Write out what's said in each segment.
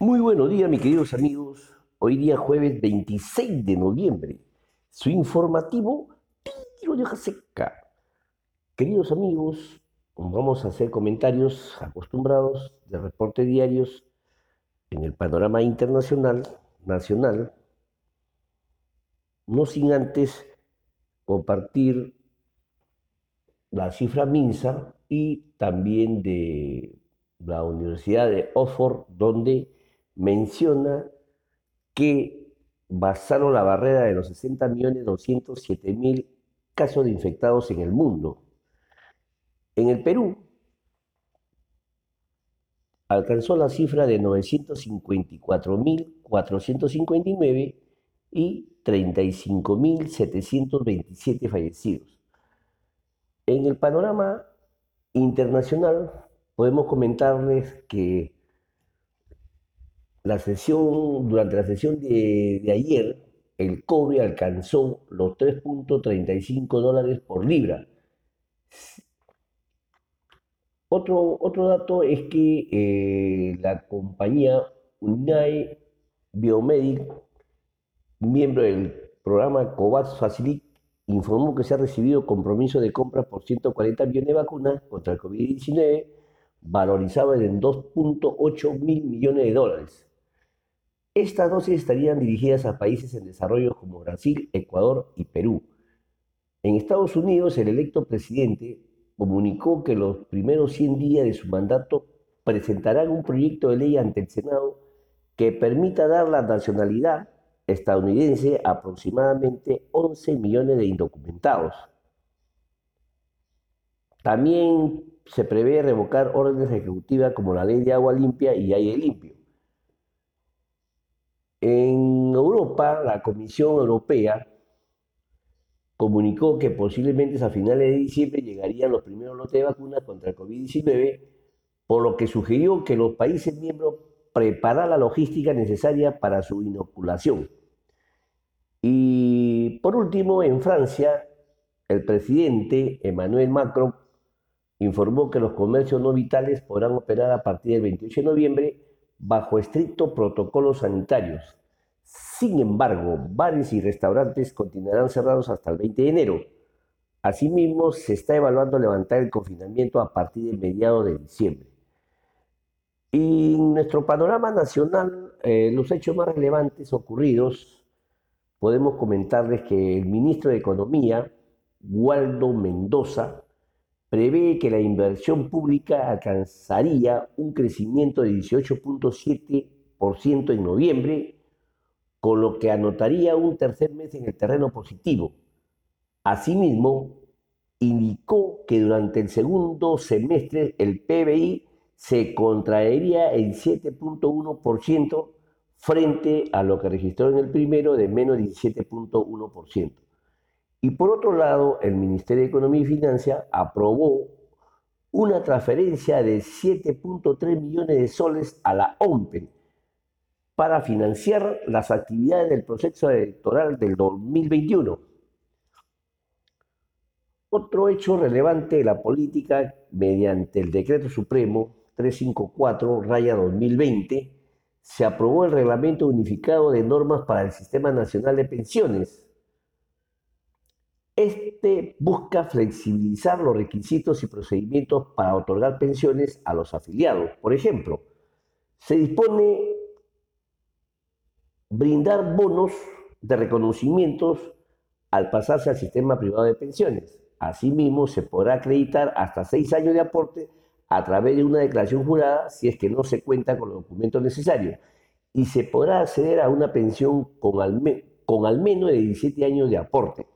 Muy buenos días, mis queridos amigos. Hoy día jueves 26 de noviembre. Su informativo Tiro de Seca. Queridos amigos, vamos a hacer comentarios acostumbrados de reporte diarios en el panorama internacional, nacional, no sin antes compartir la cifra MINSA y también de la Universidad de Oxford, donde menciona que basaron la barrera de los 60.207.000 casos de infectados en el mundo. En el Perú alcanzó la cifra de 954.459 y 35.727 fallecidos. En el panorama internacional podemos comentarles que la sesión, durante la sesión de, ayer, el cobre alcanzó los 3.35 dólares por libra. Otro, otro dato es que eh, la compañía UNAE Biomedic, miembro del programa COVAX Facility, informó que se ha recibido compromiso de compra por 140 millones de vacunas contra el COVID-19, valorizado en 2.8 mil millones de dólares. Estas dosis estarían dirigidas a países en desarrollo como Brasil, Ecuador y Perú. En Estados Unidos, el electo presidente comunicó que los primeros 100 días de su mandato presentarán un proyecto de ley ante el Senado que permita dar la nacionalidad estadounidense a aproximadamente 11 millones de indocumentados. También se prevé revocar órdenes ejecutivas como la ley de agua limpia y aire limpio. En Europa, la Comisión Europea comunicó que posiblemente a finales de diciembre llegarían los primeros lotes de vacunas contra el COVID-19, por lo que sugirió que los países miembros prepararan la logística necesaria para su inoculación. Y por último, en Francia, el presidente Emmanuel Macron informó que los comercios no vitales podrán operar a partir del 28 de noviembre bajo estrictos protocolos sanitarios. Sin embargo, bares y restaurantes continuarán cerrados hasta el 20 de enero. Asimismo, se está evaluando levantar el confinamiento a partir del mediado de diciembre. Y en nuestro panorama nacional, eh, los hechos más relevantes ocurridos, podemos comentarles que el ministro de Economía, Waldo Mendoza, prevé que la inversión pública alcanzaría un crecimiento de 18.7% en noviembre, con lo que anotaría un tercer mes en el terreno positivo. Asimismo, indicó que durante el segundo semestre el PBI se contraería en 7.1% frente a lo que registró en el primero de menos 17.1%. Y por otro lado, el Ministerio de Economía y Finanzas aprobó una transferencia de 7.3 millones de soles a la OMPE para financiar las actividades del proceso electoral del 2021. Otro hecho relevante de la política, mediante el Decreto Supremo 354, raya 2020, se aprobó el Reglamento Unificado de Normas para el Sistema Nacional de Pensiones, este busca flexibilizar los requisitos y procedimientos para otorgar pensiones a los afiliados. Por ejemplo, se dispone brindar bonos de reconocimientos al pasarse al sistema privado de pensiones. Asimismo, se podrá acreditar hasta seis años de aporte a través de una declaración jurada si es que no se cuenta con los documentos necesarios. Y se podrá acceder a una pensión con al, con al menos de 17 años de aporte.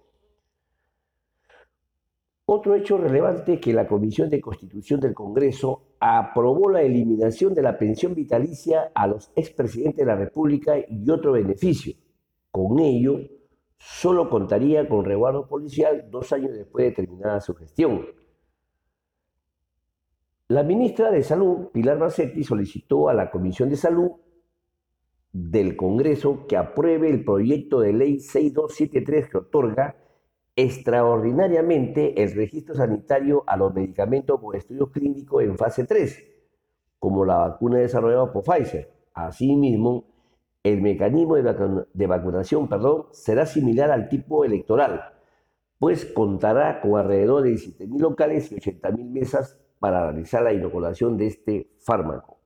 Otro hecho relevante es que la Comisión de Constitución del Congreso aprobó la eliminación de la pensión vitalicia a los expresidentes de la República y otro beneficio. Con ello, solo contaría con resguardo policial dos años después de terminada su gestión. La ministra de Salud, Pilar Marcetti, solicitó a la Comisión de Salud del Congreso que apruebe el proyecto de ley 6273 que otorga extraordinariamente el registro sanitario a los medicamentos con estudios clínicos en fase 3, como la vacuna desarrollada por Pfizer, Asimismo, el mecanismo de, vacunación perdón, será similar al tipo electoral, pues contará con alrededor de 17.000 locales y 80.000 mesas para realizar la inoculación de este fármaco.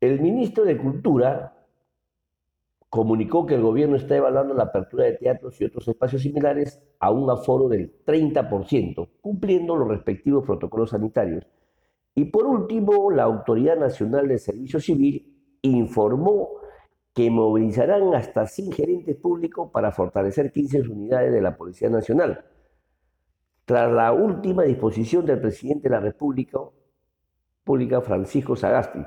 El ministro de Cultura comunicó que el gobierno está evaluando la apertura de teatros y otros espacios similares a un aforo del 30%, cumpliendo los respectivos protocolos sanitarios. Y por último, la Autoridad Nacional de Servicio Civil informó que movilizarán hasta 100 gerentes públicos para fortalecer 15 unidades de la Policía Nacional. Tras la última disposición del presidente de la República, Pública Francisco Sagasti,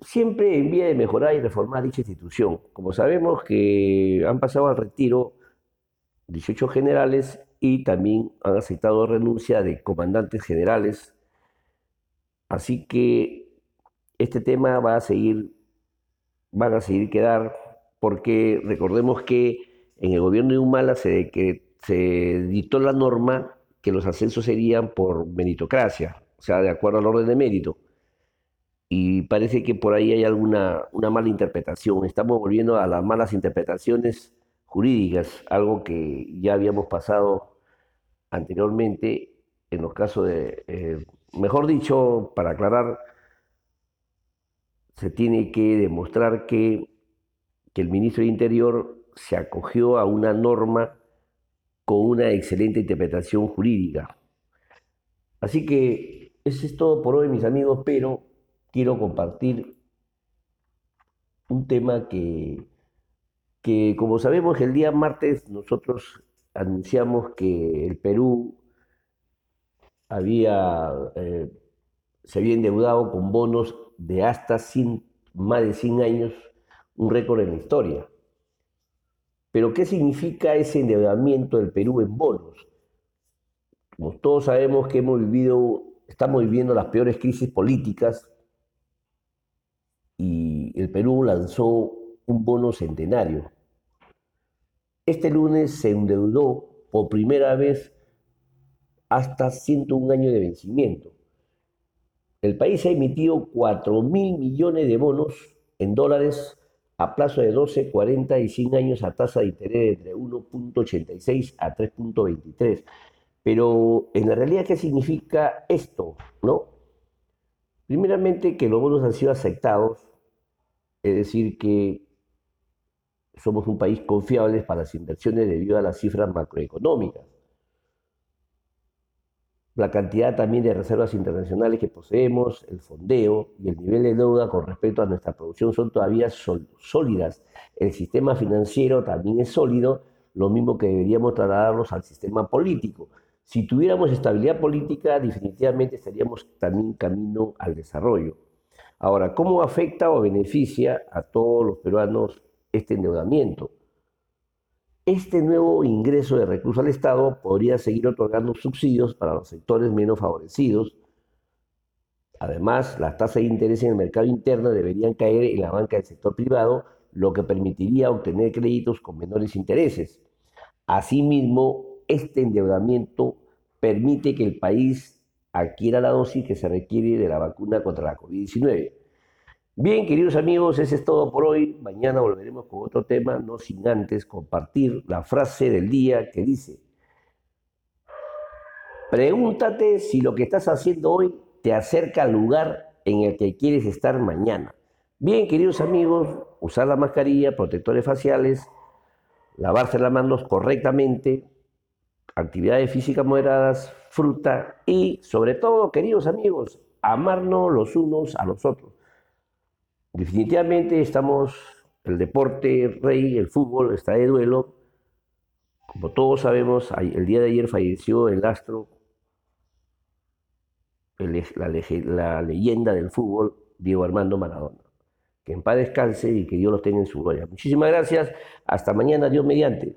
siempre en vía de mejorar y reformar dicha institución. Como sabemos que han pasado al retiro 18 generales y también han aceptado renuncia de comandantes generales. Así que este tema va a seguir, van a seguir quedar, porque recordemos que en el gobierno de Humala se, se dictó la norma que los ascensos serían por meritocracia, o sea, de acuerdo al orden de mérito y parece que por ahí hay alguna una mala interpretación. Estamos volviendo a las malas interpretaciones jurídicas, algo que ya habíamos pasado anteriormente en los casos de, eh, mejor dicho, para aclarar, se tiene que demostrar que, que el ministro de Interior se acogió a una norma con una excelente interpretación jurídica. Así que eso es todo por hoy, mis amigos, pero quiero compartir un tema que, que, como sabemos, el día martes nosotros anunciamos que el Perú había, eh, se había endeudado con bonos de hasta más de 100 años, un récord en la historia. Pero ¿qué significa ese endeudamiento del Perú en bonos? Como todos sabemos que hemos vivido, estamos viviendo las peores crisis políticas el Perú lanzó un bono centenario. Este lunes se endeudó por primera vez hasta 101 años de vencimiento. El país ha emitido 4 mil millones de bonos en dólares a plazo de 12, 40 y 100 años a tasa de interés entre 1.86 a 3.23. Pero en la realidad, ¿qué significa esto? ¿No? Primeramente que los bonos han sido aceptados es decir, que somos un país confiable para las inversiones debido a las cifras macroeconómicas. La cantidad también de reservas internacionales que poseemos, el fondeo y el nivel de deuda con respecto a nuestra producción son todavía sólidas. El sistema financiero también es sólido, lo mismo que deberíamos trasladarlos al sistema político. Si tuviéramos estabilidad política, definitivamente estaríamos también camino al desarrollo. Ahora, ¿cómo afecta o beneficia a todos los peruanos este endeudamiento? Este nuevo ingreso de recursos al Estado podría seguir otorgando subsidios para los sectores menos favorecidos. Además, las tasas de interés en el mercado interno deberían caer en la banca del sector privado, lo que permitiría obtener créditos con menores intereses. Asimismo, este endeudamiento permite que el país adquiera la dosis que se requiere de la vacuna contra la COVID-19. Bien, queridos amigos, ese es todo por hoy. Mañana volveremos con otro tema, no sin antes compartir la frase del día que dice, pregúntate si lo que estás haciendo hoy te acerca al lugar en el que quieres estar mañana. Bien, queridos amigos, usar la mascarilla, protectores faciales, lavarse las manos correctamente, actividades físicas moderadas, fruta y sobre todo, queridos amigos, amarnos los unos a los otros. Definitivamente estamos, el deporte rey, el fútbol está de duelo. Como todos sabemos, el día de ayer falleció el astro, la, leyenda del fútbol, Diego Armando Maradona. Que en paz descanse y que Dios los tenga en su gloria. Muchísimas gracias. Hasta mañana, Dios mediante.